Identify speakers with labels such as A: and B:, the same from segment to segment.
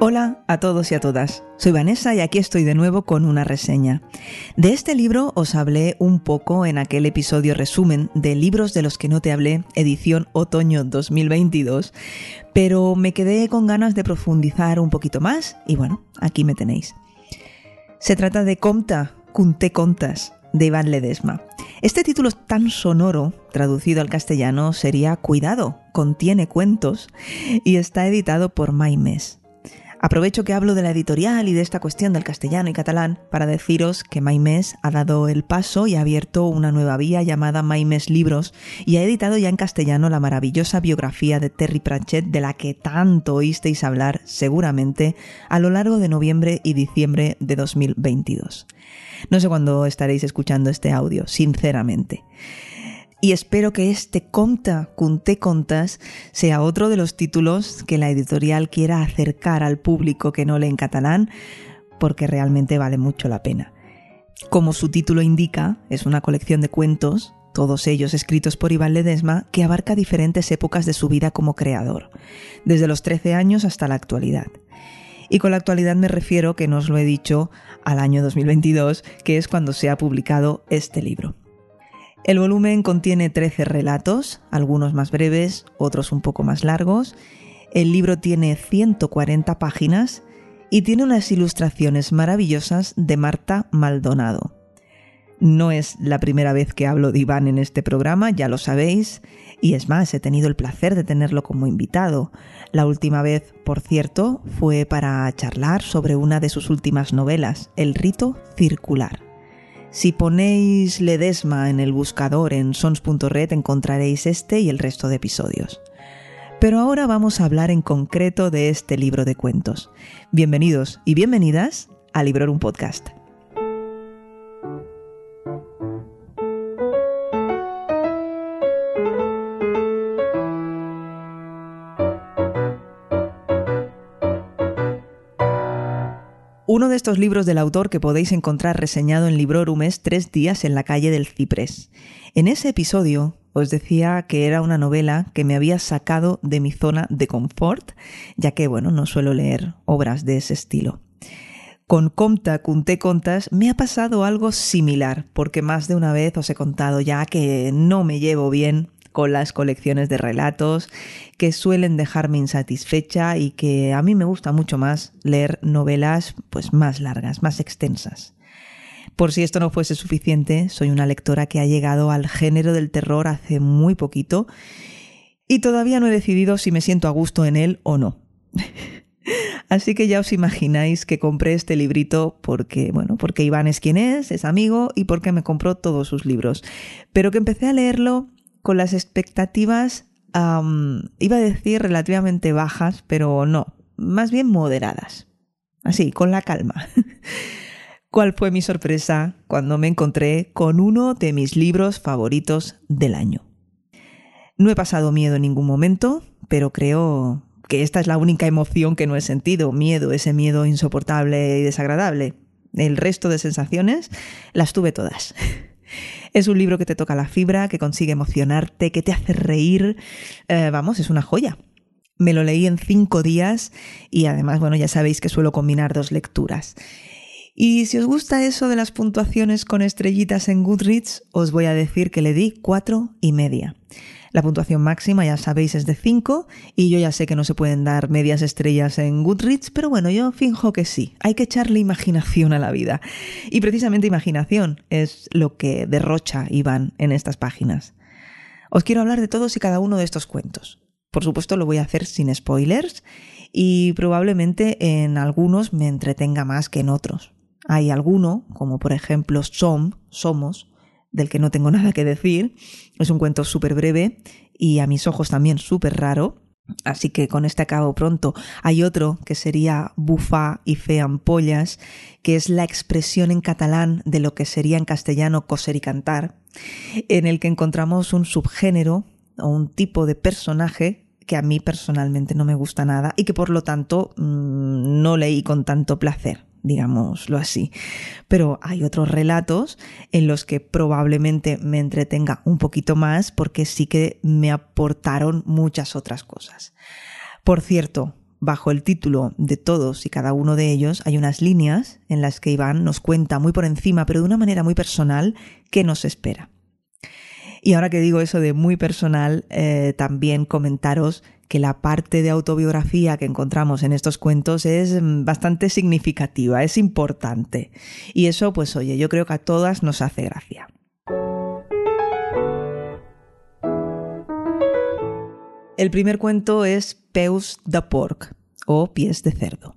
A: Hola a todos y a todas. Soy Vanessa y aquí estoy de nuevo con una reseña. De este libro os hablé un poco en aquel episodio resumen de Libros de los que no te hablé, edición otoño 2022, pero me quedé con ganas de profundizar un poquito más y bueno, aquí me tenéis. Se trata de Comta, Cunte Contas, de Iván Ledesma. Este título tan sonoro, traducido al castellano, sería Cuidado, contiene cuentos y está editado por Maimes. Aprovecho que hablo de la editorial y de esta cuestión del castellano y catalán para deciros que Maimés ha dado el paso y ha abierto una nueva vía llamada Maimés Libros y ha editado ya en castellano la maravillosa biografía de Terry Pratchett de la que tanto oísteis hablar seguramente a lo largo de noviembre y diciembre de 2022. No sé cuándo estaréis escuchando este audio, sinceramente y espero que este Conta Cunte Contas sea otro de los títulos que la editorial quiera acercar al público que no lee en catalán, porque realmente vale mucho la pena. Como su título indica, es una colección de cuentos, todos ellos escritos por Iván Ledesma, que abarca diferentes épocas de su vida como creador, desde los 13 años hasta la actualidad. Y con la actualidad me refiero, que no os lo he dicho, al año 2022, que es cuando se ha publicado este libro. El volumen contiene 13 relatos, algunos más breves, otros un poco más largos. El libro tiene 140 páginas y tiene unas ilustraciones maravillosas de Marta Maldonado. No es la primera vez que hablo de Iván en este programa, ya lo sabéis, y es más, he tenido el placer de tenerlo como invitado. La última vez, por cierto, fue para charlar sobre una de sus últimas novelas, El rito circular. Si ponéis Ledesma en el buscador en sons.red encontraréis este y el resto de episodios. Pero ahora vamos a hablar en concreto de este libro de cuentos. Bienvenidos y bienvenidas a Librorum Podcast. Uno de estos libros del autor que podéis encontrar reseñado en Librorum es Tres días en la calle del Ciprés. En ese episodio os decía que era una novela que me había sacado de mi zona de confort, ya que, bueno, no suelo leer obras de ese estilo. Con Comta Cunté Contas me ha pasado algo similar, porque más de una vez os he contado ya que no me llevo bien con las colecciones de relatos que suelen dejarme insatisfecha y que a mí me gusta mucho más leer novelas pues más largas, más extensas. Por si esto no fuese suficiente, soy una lectora que ha llegado al género del terror hace muy poquito y todavía no he decidido si me siento a gusto en él o no. Así que ya os imagináis que compré este librito porque, bueno, porque Iván es quien es, es amigo y porque me compró todos sus libros. Pero que empecé a leerlo con las expectativas, iba a decir relativamente bajas, pero no, más bien moderadas. Así, con la calma. ¿Cuál fue mi sorpresa cuando me encontré con uno de mis libros favoritos del año? No he pasado miedo en ningún momento, pero creo que esta es la única emoción que no he sentido, miedo, ese miedo insoportable y desagradable. El resto de sensaciones las tuve todas. Es un libro que te toca la fibra, que consigue emocionarte, que te hace reír. Eh, vamos, es una joya. Me lo leí en cinco días y además, bueno, ya sabéis que suelo combinar dos lecturas. Y si os gusta eso de las puntuaciones con estrellitas en Goodreads, os voy a decir que le di cuatro y media. La puntuación máxima, ya sabéis, es de 5 y yo ya sé que no se pueden dar medias estrellas en Goodreads, pero bueno, yo finjo que sí. Hay que echarle imaginación a la vida. Y precisamente imaginación es lo que derrocha Iván en estas páginas. Os quiero hablar de todos y cada uno de estos cuentos. Por supuesto lo voy a hacer sin spoilers y probablemente en algunos me entretenga más que en otros. Hay alguno, como por ejemplo Som, Somos, del que no tengo nada que decir. Es un cuento súper breve y a mis ojos también súper raro. Así que con este acabo pronto. Hay otro que sería bufa y fe ampollas, que es la expresión en catalán de lo que sería en castellano coser y cantar, en el que encontramos un subgénero o un tipo de personaje que a mí personalmente no me gusta nada y que por lo tanto mm, no leí con tanto placer digámoslo así. Pero hay otros relatos en los que probablemente me entretenga un poquito más porque sí que me aportaron muchas otras cosas. Por cierto, bajo el título de todos y cada uno de ellos hay unas líneas en las que Iván nos cuenta muy por encima, pero de una manera muy personal, qué nos espera. Y ahora que digo eso de muy personal, eh, también comentaros que la parte de autobiografía que encontramos en estos cuentos es mm, bastante significativa, es importante. Y eso, pues oye, yo creo que a todas nos hace gracia. El primer cuento es Peus de Porc o Pies de Cerdo.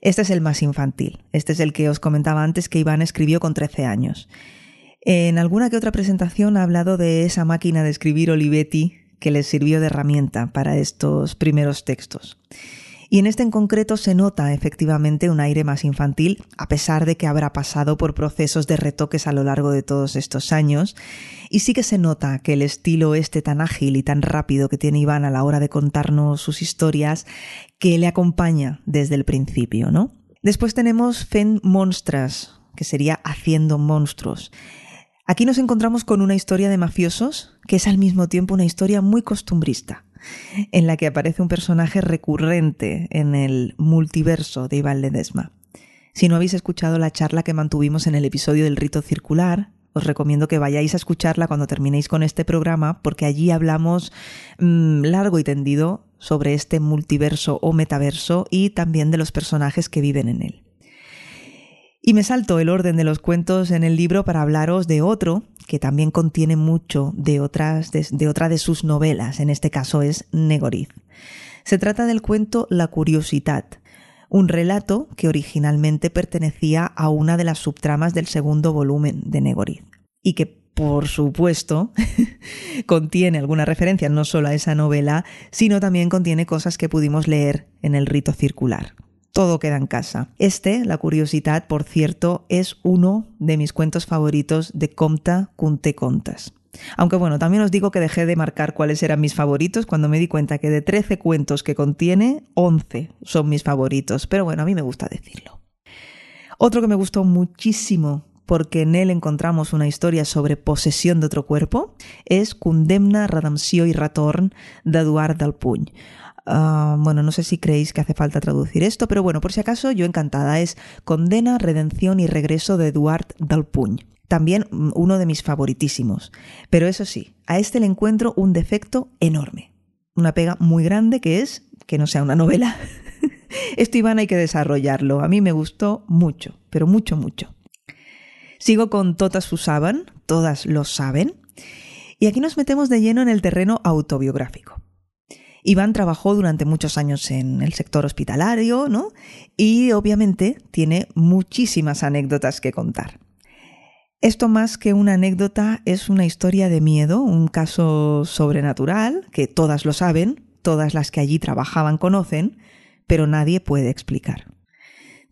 A: Este es el más infantil. Este es el que os comentaba antes que Iván escribió con 13 años. En alguna que otra presentación ha hablado de esa máquina de escribir Olivetti que les sirvió de herramienta para estos primeros textos. Y en este en concreto se nota efectivamente un aire más infantil, a pesar de que habrá pasado por procesos de retoques a lo largo de todos estos años. Y sí que se nota que el estilo este tan ágil y tan rápido que tiene Iván a la hora de contarnos sus historias, que le acompaña desde el principio, ¿no? Después tenemos Fen Monstras, que sería Haciendo Monstruos. Aquí nos encontramos con una historia de mafiosos que es al mismo tiempo una historia muy costumbrista, en la que aparece un personaje recurrente en el multiverso de Iván Ledesma. Si no habéis escuchado la charla que mantuvimos en el episodio del rito circular, os recomiendo que vayáis a escucharla cuando terminéis con este programa, porque allí hablamos mm, largo y tendido sobre este multiverso o metaverso y también de los personajes que viven en él. Y me salto el orden de los cuentos en el libro para hablaros de otro que también contiene mucho de, otras, de, otra de sus novelas, en este caso es Negoriz. Se trata del cuento La Curiosidad, un relato que originalmente pertenecía a una de las subtramas del segundo volumen de Negoriz y que por supuesto, contiene alguna referencia no solo a esa novela, sino también contiene cosas que pudimos leer en el rito circular todo queda en casa. Este, La curiosidad, por cierto, es uno de mis cuentos favoritos de Comta Cunte Contas. Aunque bueno, también os digo que dejé de marcar cuáles eran mis favoritos cuando me di cuenta que de 13 cuentos que contiene, 11 son mis favoritos. Pero bueno, a mí me gusta decirlo. Otro que me gustó muchísimo porque en él encontramos una historia sobre posesión de otro cuerpo, es Condemna, Radamció y Ratorn de Eduard del Puny. Ah, bueno, no sé si creéis que hace falta traducir esto, pero bueno, por si acaso, yo encantada. Es Condena, Redención y Regreso de Eduard Dalpuñ. También mm, uno de mis favoritísimos. Pero eso sí, a este le encuentro un defecto enorme. Una pega muy grande que es que no sea una novela. Esto Iván hay que desarrollarlo. A mí me gustó mucho, pero mucho, mucho. Sigo con Todas usaban, todas lo saben. Y aquí nos metemos de lleno en el terreno autobiográfico. Iván trabajó durante muchos años en el sector hospitalario, ¿no? Y obviamente tiene muchísimas anécdotas que contar. Esto más que una anécdota es una historia de miedo, un caso sobrenatural, que todas lo saben, todas las que allí trabajaban conocen, pero nadie puede explicar.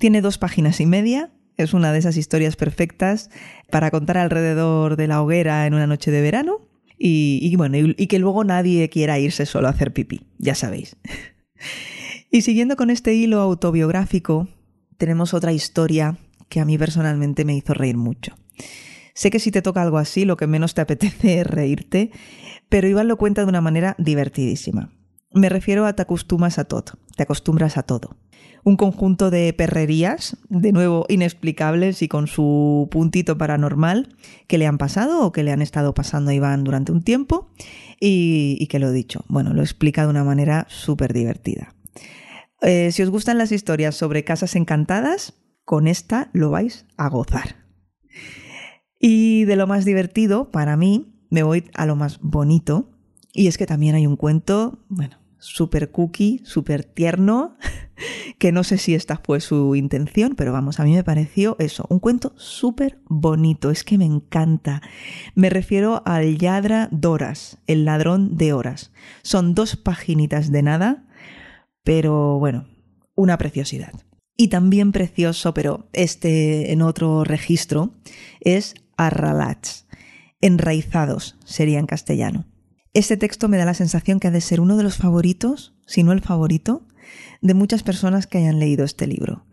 A: Tiene dos páginas y media, es una de esas historias perfectas para contar alrededor de la hoguera en una noche de verano y, bueno, y, que luego nadie quiera irse solo a hacer pipí, ya sabéis. y siguiendo con este hilo autobiográfico, tenemos otra historia que a mí personalmente me hizo reír mucho. Sé que si te toca algo así, lo que menos te apetece es reírte, pero Iván lo cuenta de una manera divertidísima. Me refiero a te acostumbras a todo, te acostumbras a todo un conjunto de perrerías, de nuevo inexplicables y con su puntito paranormal, que le han pasado o que le han estado pasando a Iván durante un tiempo y, que lo he dicho, bueno, lo explica de una manera súper divertida. Eh, si os gustan las historias sobre casas encantadas, con esta lo vais a gozar. Y de lo más divertido, para mí, me voy a lo más bonito, y es que también hay un cuento, bueno, súper cookie, súper tierno, que no sé si esta fue su intención, pero vamos, a mí me pareció eso, un cuento súper bonito, es que me encanta. Me refiero al Yadra Doras, el ladrón de horas. Son dos paginitas de nada, pero bueno, una preciosidad. Y también precioso, pero este en otro registro, es Arralats, enraizados sería en castellano. Este texto me da la sensación que ha de ser uno de los favoritos, si no el favorito, de muchas personas que hayan leído este libro.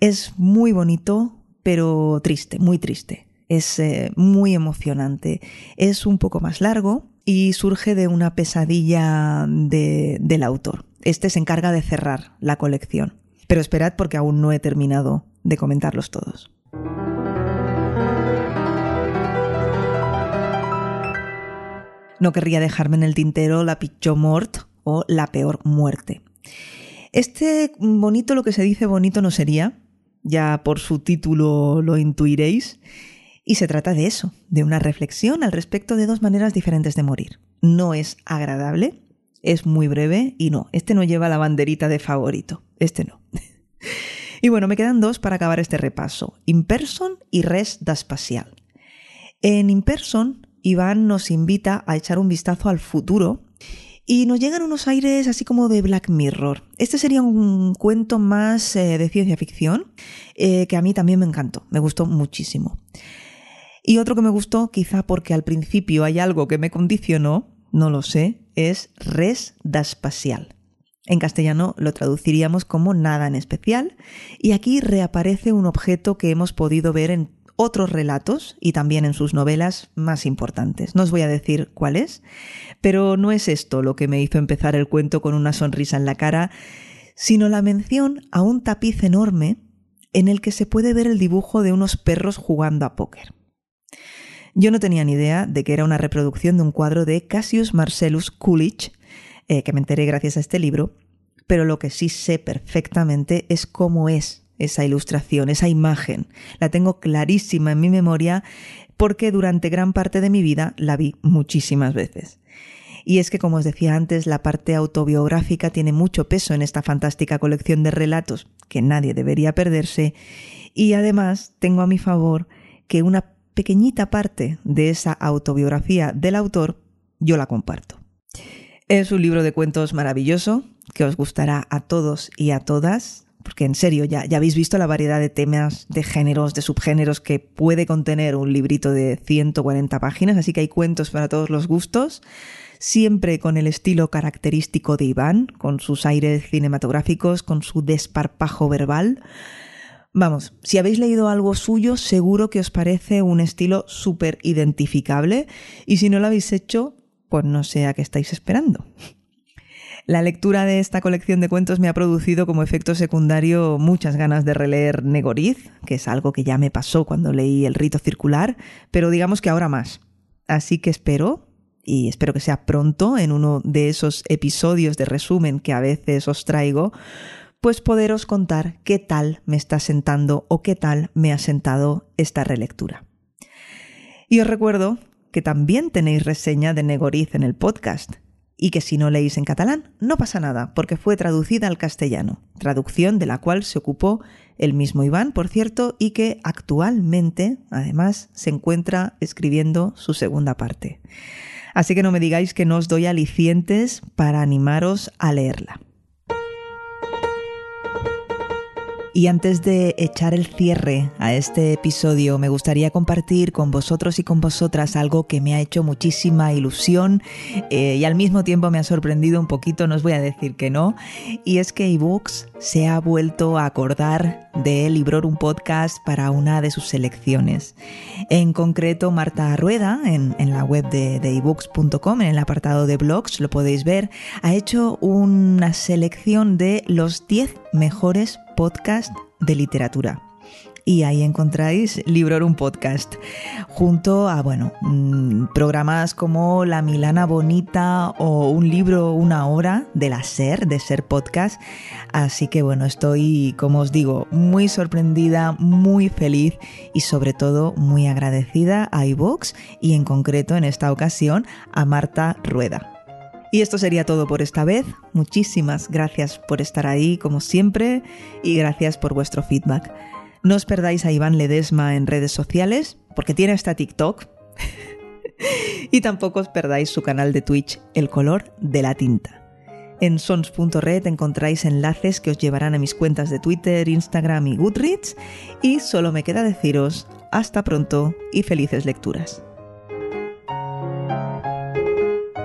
A: Es muy bonito, pero triste, muy triste. Es eh, muy emocionante. Es un poco más largo y surge de una pesadilla del autor. Este se encarga de cerrar la colección. Pero esperad porque aún no he terminado de comentarlos todos. No querría dejarme en el tintero la pichó mort o la peor muerte. Este bonito, lo que se dice bonito no sería, ya por su título lo intuiréis, y se trata de eso, de una reflexión al respecto de dos maneras diferentes de morir. No es agradable, es muy breve y no, este no lleva la banderita de favorito, este no. y bueno, me quedan dos para acabar este repaso, Imperson y Res da Espacial. En Imperson, Iván nos invita a echar un vistazo al futuro y nos llegan unos aires así como de Black Mirror. Este sería un cuento más eh, de ciencia ficción eh, que a mí también me encantó, me gustó muchísimo. Y otro que me gustó, quizá porque al principio hay algo que me condicionó, no lo sé, es res da espacial. En castellano lo traduciríamos como nada en especial, y aquí reaparece un objeto que hemos podido ver en otros relatos y también en sus novelas más importantes. No os voy a decir cuál es, pero no es esto lo que me hizo empezar el cuento con una sonrisa en la cara, sino la mención a un tapiz enorme en el que se puede ver el dibujo de unos perros jugando a póker. Yo no tenía ni idea de que era una reproducción de un cuadro de Cassius Marcellus Coolidge, eh, que me enteré gracias a este libro, pero lo que sí sé perfectamente es cómo es esa ilustración, esa imagen. La tengo clarísima en mi memoria porque durante gran parte de mi vida la vi muchísimas veces. Y es que, como os decía antes, la parte autobiográfica tiene mucho peso en esta fantástica colección de relatos que nadie debería perderse, y además tengo a mi favor que una pequeñita parte de esa autobiografía del autor yo la comparto. Es un libro de cuentos maravilloso que os gustará a todos y a todas, porque en serio ya, ya habéis visto la variedad de temas, de géneros, de subgéneros que puede contener un librito de 140 páginas, así que hay cuentos para todos los gustos, siempre con el estilo característico de Iván, con sus aires cinematográficos, con su desparpajo verbal, Vamos, si habéis leído algo suyo, seguro que os parece un estilo súper identificable y si no lo habéis hecho, pues no sé a qué estáis esperando. La lectura de esta colección de cuentos me ha producido como efecto secundario muchas ganas de releer Negoriz, que es algo que ya me pasó cuando leí El rito circular, pero digamos que ahora más. Así que espero, y espero que sea pronto, en uno de esos episodios de resumen que a veces os traigo, pues poderos contar qué tal me está sentando o qué tal me ha sentado esta relectura. Y os recuerdo que también tenéis reseña de Negoriz en el podcast y que si no leéis en catalán no pasa nada porque fue traducida al castellano, traducción de la cual se ocupó el mismo Iván, por cierto, y que actualmente, además, se encuentra escribiendo su segunda parte. Así que no me digáis que no os doy alicientes para animaros a leerla. Y antes de echar el cierre a este episodio, me gustaría compartir con vosotros y con vosotras algo que me ha hecho muchísima ilusión eh, y al mismo tiempo me ha sorprendido un poquito, no os voy a decir que no, y es que ebooks se ha vuelto a acordar de un Podcast para una de sus selecciones. En concreto, Marta Rueda, en, la web de, de ebooks.com, en el apartado de blogs, lo podéis ver, ha hecho una selección de los 10 mejores podcasts de literatura y ahí encontráis Librorum Podcast, junto a, bueno, mm, programas como La Milana Bonita o Un libro, una hora de la SER, de SER Podcast. Así que, bueno, estoy, como os digo, muy sorprendida, muy feliz y sobre todo muy agradecida a iVox y en concreto en esta ocasión a Marta Rueda. Y esto sería todo por esta vez. Muchísimas gracias por estar ahí, como siempre, y gracias por vuestro feedback. No os perdáis a Iván Ledesma en redes sociales, porque tiene hasta TikTok. y tampoco os perdáis su canal de Twitch, El color de la tinta. En sons.red encontráis enlaces que os llevarán a mis cuentas de Twitter, Instagram y Goodreads. Y solo me queda deciros hasta pronto y felices lecturas.